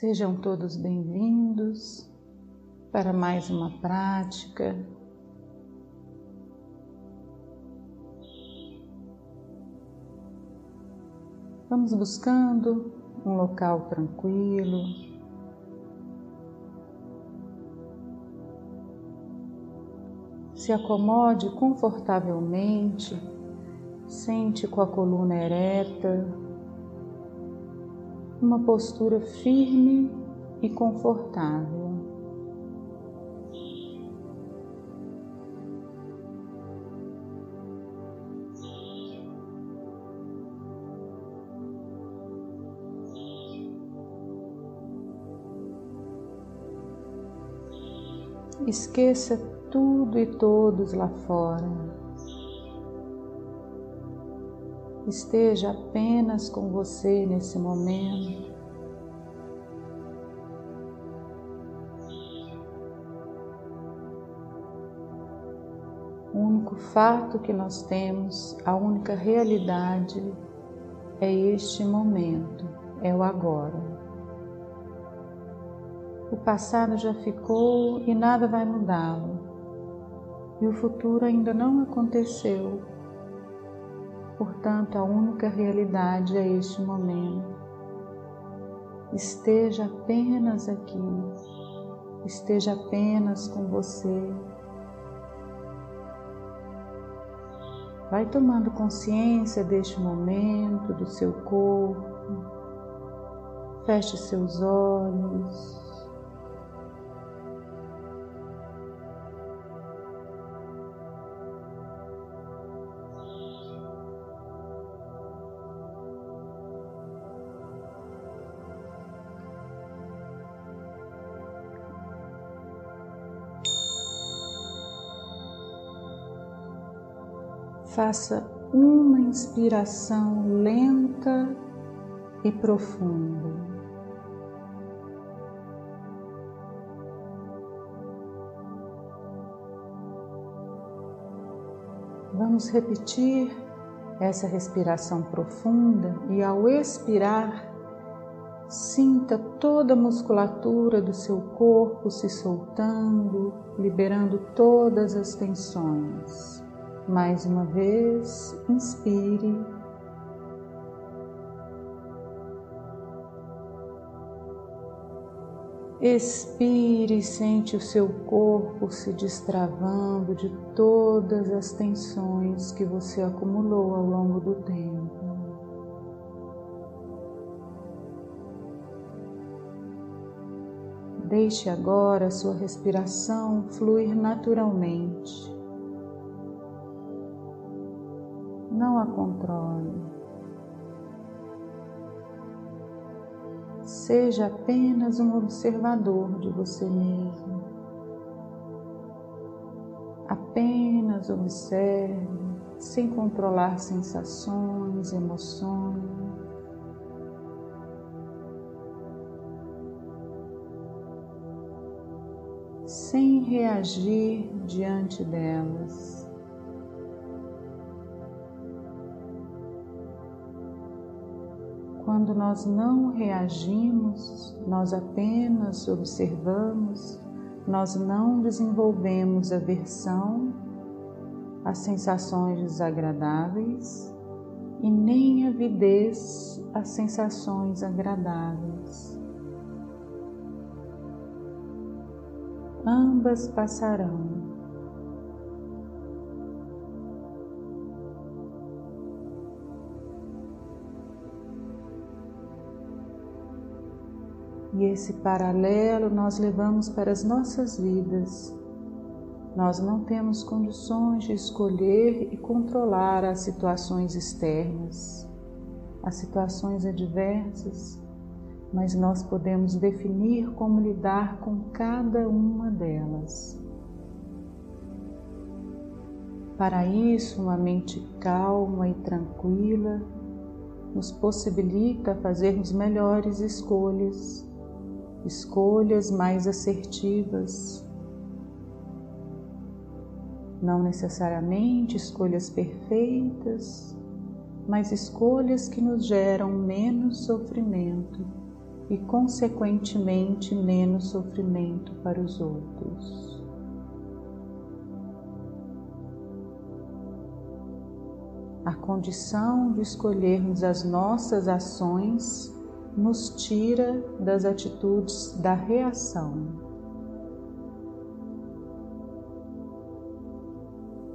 Sejam todos bem-vindos para mais uma prática. Vamos buscando um local tranquilo. Se acomode confortavelmente, sente com a coluna ereta, uma postura firme e confortável. Esqueça tudo e todos lá fora. Esteja apenas com você nesse momento. O único fato que nós temos, a única realidade é este momento, é o agora. O passado já ficou e nada vai mudá-lo. E o futuro ainda não aconteceu Portanto, a única realidade é este momento. Esteja apenas aqui, esteja apenas com você. Vai tomando consciência deste momento, do seu corpo. Feche seus olhos. Faça uma inspiração lenta e profunda. Vamos repetir essa respiração profunda e ao expirar, sinta toda a musculatura do seu corpo se soltando, liberando todas as tensões. Mais uma vez, inspire. Expire e sente o seu corpo se destravando de todas as tensões que você acumulou ao longo do tempo. Deixe agora a sua respiração fluir naturalmente. Não a controle. Seja apenas um observador de você mesmo. Apenas observe, sem controlar sensações, emoções. Sem reagir diante delas. Quando nós não reagimos, nós apenas observamos, nós não desenvolvemos aversão às sensações desagradáveis e nem avidez às sensações agradáveis. Ambas passarão. E esse paralelo nós levamos para as nossas vidas. Nós não temos condições de escolher e controlar as situações externas, as situações adversas, mas nós podemos definir como lidar com cada uma delas. Para isso, uma mente calma e tranquila nos possibilita fazermos melhores escolhas escolhas mais assertivas. Não necessariamente escolhas perfeitas, mas escolhas que nos geram menos sofrimento e, consequentemente, menos sofrimento para os outros. A condição de escolhermos as nossas ações nos tira das atitudes da reação.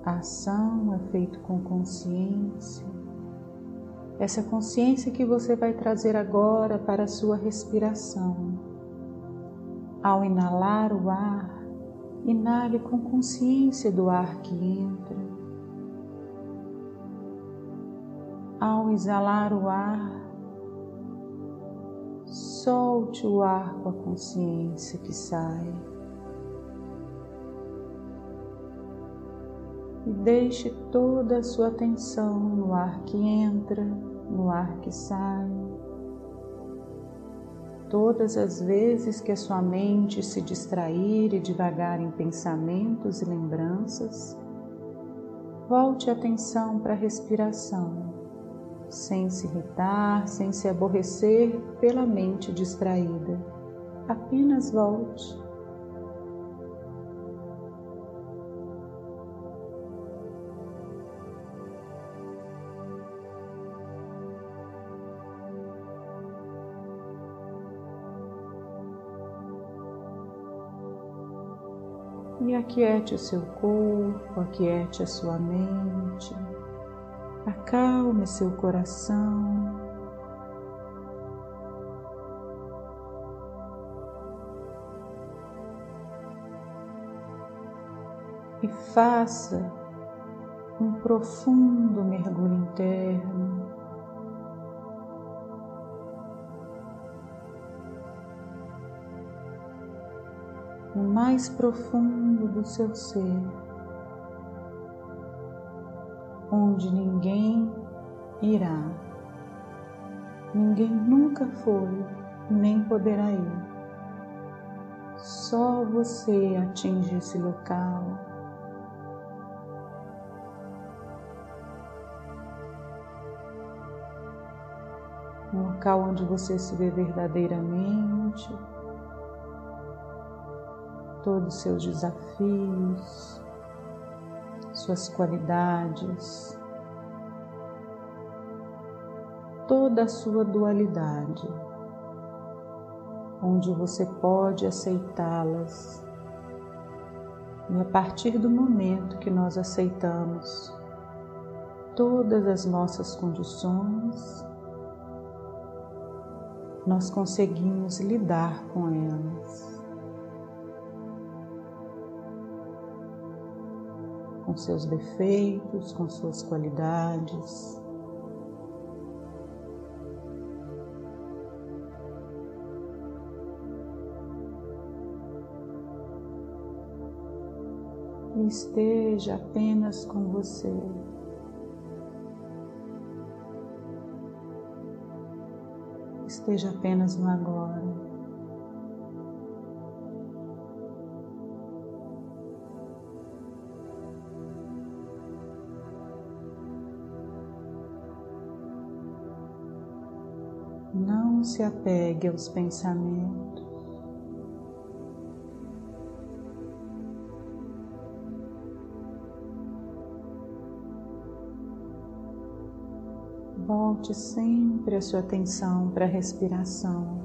A ação é feita com consciência. Essa consciência que você vai trazer agora para a sua respiração. Ao inalar o ar, inale com consciência do ar que entra. Ao exalar o ar, solte o ar com a consciência que sai. e deixe toda a sua atenção no ar que entra, no ar que sai. Todas as vezes que a sua mente se distrair e devagar em pensamentos e lembranças, volte a atenção para a respiração, sem se irritar, sem se aborrecer pela mente distraída. Apenas volte e aquiete o seu corpo, aquiete a sua mente, acalme seu coração. E faça um profundo mergulho interno no mais profundo do seu ser, onde ninguém irá, ninguém nunca foi, nem poderá ir. Só você atinge esse local. Um local onde você se vê verdadeiramente todos os seus desafios, suas qualidades, toda a sua dualidade, onde você pode aceitá-las. E a partir do momento que nós aceitamos todas as nossas condições, nós conseguimos lidar com elas. Com seus defeitos, com suas qualidades. Esteja apenas com você. Esteja apenas no agora. Não se apegue aos pensamentos. Volte sempre a sua atenção para a respiração.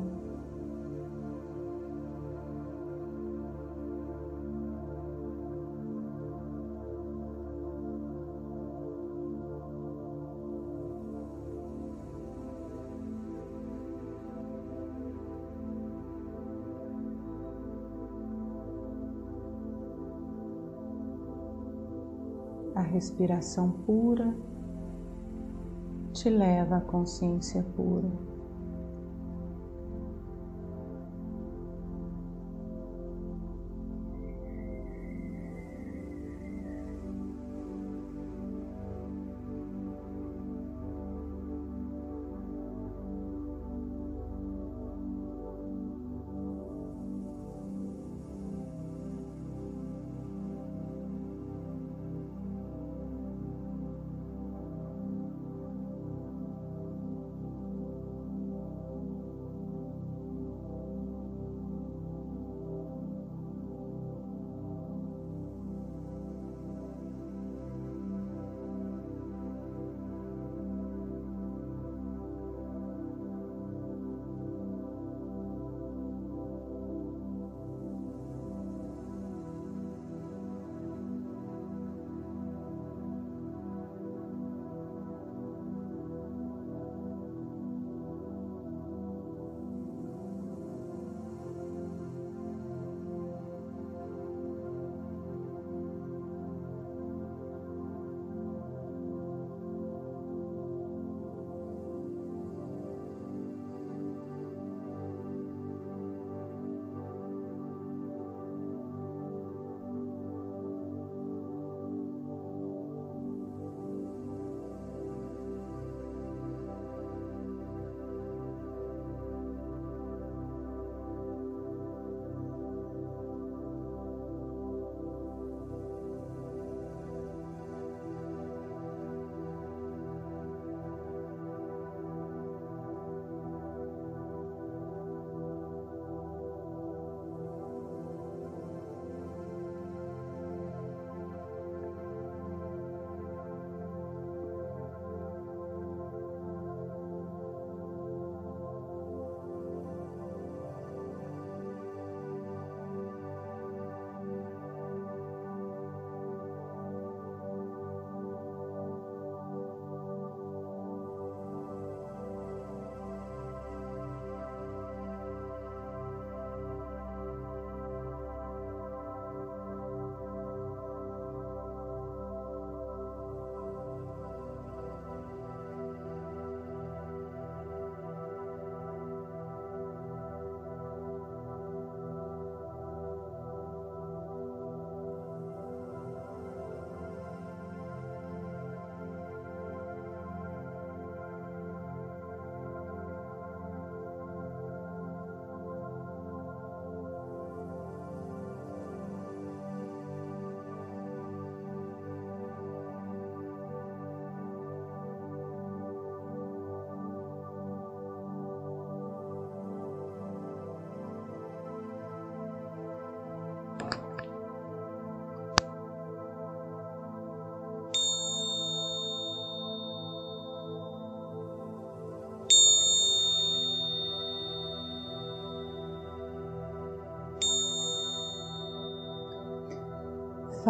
A respiração pura te leva à consciência pura.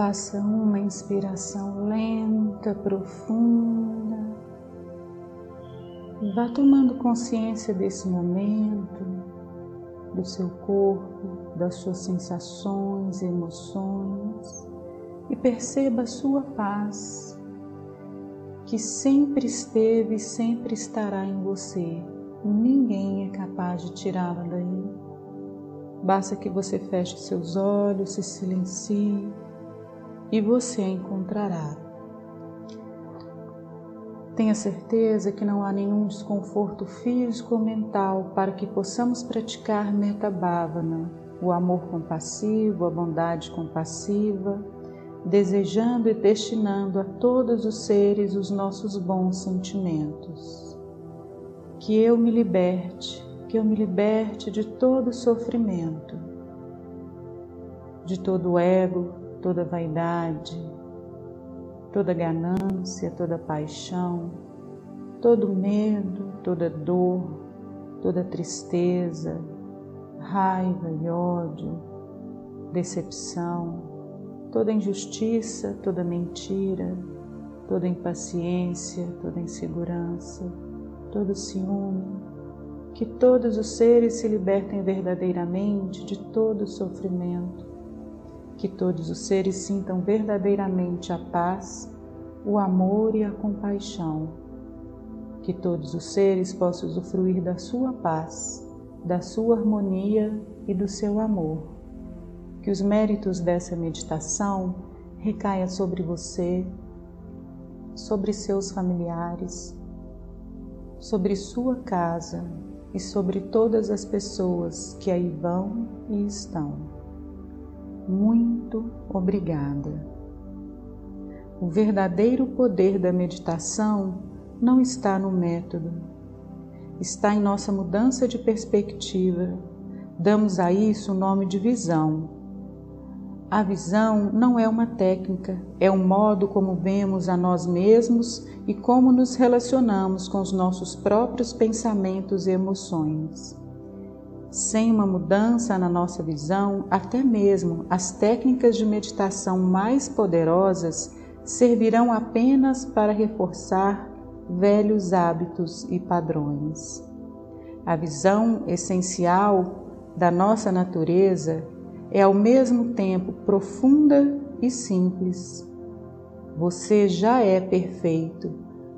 Faça uma inspiração lenta, profunda. Vá tomando consciência desse momento, do seu corpo, das suas sensações emoções. E perceba a sua paz, que sempre esteve e sempre estará em você. Ninguém é capaz de tirá-la daí. Basta que você feche seus olhos, se silencie e você a encontrará. Tenha certeza que não há nenhum desconforto físico ou mental para que possamos praticar Metabhavana, o amor compassivo, a bondade compassiva, desejando e destinando a todos os seres os nossos bons sentimentos. Que eu me liberte, que eu me liberte de todo sofrimento, de todo ego, toda vaidade, toda ganância, toda paixão, todo medo, toda dor, toda tristeza, raiva e ódio, decepção, toda injustiça, toda mentira, toda impaciência, toda insegurança, todo ciúme, que todos os seres se libertem verdadeiramente de todo sofrimento que todos os seres sintam verdadeiramente a paz, o amor e a compaixão. Que todos os seres possam usufruir da sua paz, da sua harmonia e do seu amor. Que os méritos dessa meditação recaia sobre você, sobre seus familiares, sobre sua casa e sobre todas as pessoas que aí vão e estão muito obrigada. O verdadeiro poder da meditação não está no método, está em nossa mudança de perspectiva. Damos a isso o nome de visão. A visão não é uma técnica, é um modo como vemos a nós mesmos e como nos relacionamos com os nossos próprios pensamentos e emoções. Sem uma mudança na nossa visão, até mesmo as técnicas de meditação mais poderosas servirão apenas para reforçar velhos hábitos e padrões. A visão essencial da nossa natureza é ao mesmo tempo profunda e simples. Você já é perfeito,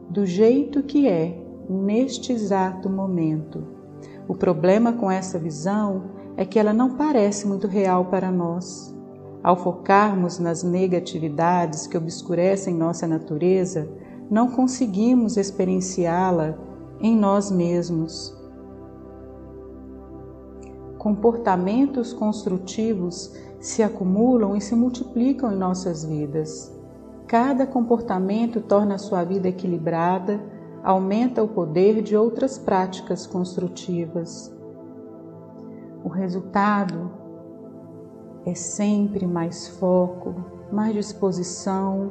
do jeito que é, neste exato momento o problema com essa visão é que ela não parece muito real para nós. Ao focarmos nas negatividades que obscurecem nossa natureza, não conseguimos experienciá-la em nós mesmos. Comportamentos construtivos se acumulam e se multiplicam em nossas vidas. Cada comportamento torna a sua vida equilibrada aumenta o poder de outras práticas construtivas. O resultado é sempre mais foco, mais disposição,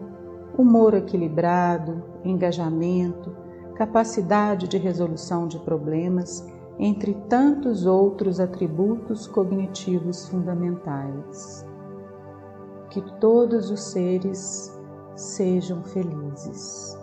humor equilibrado, engajamento, capacidade de resolução de problemas, entre tantos outros atributos cognitivos fundamentais. Que todos os seres sejam felizes.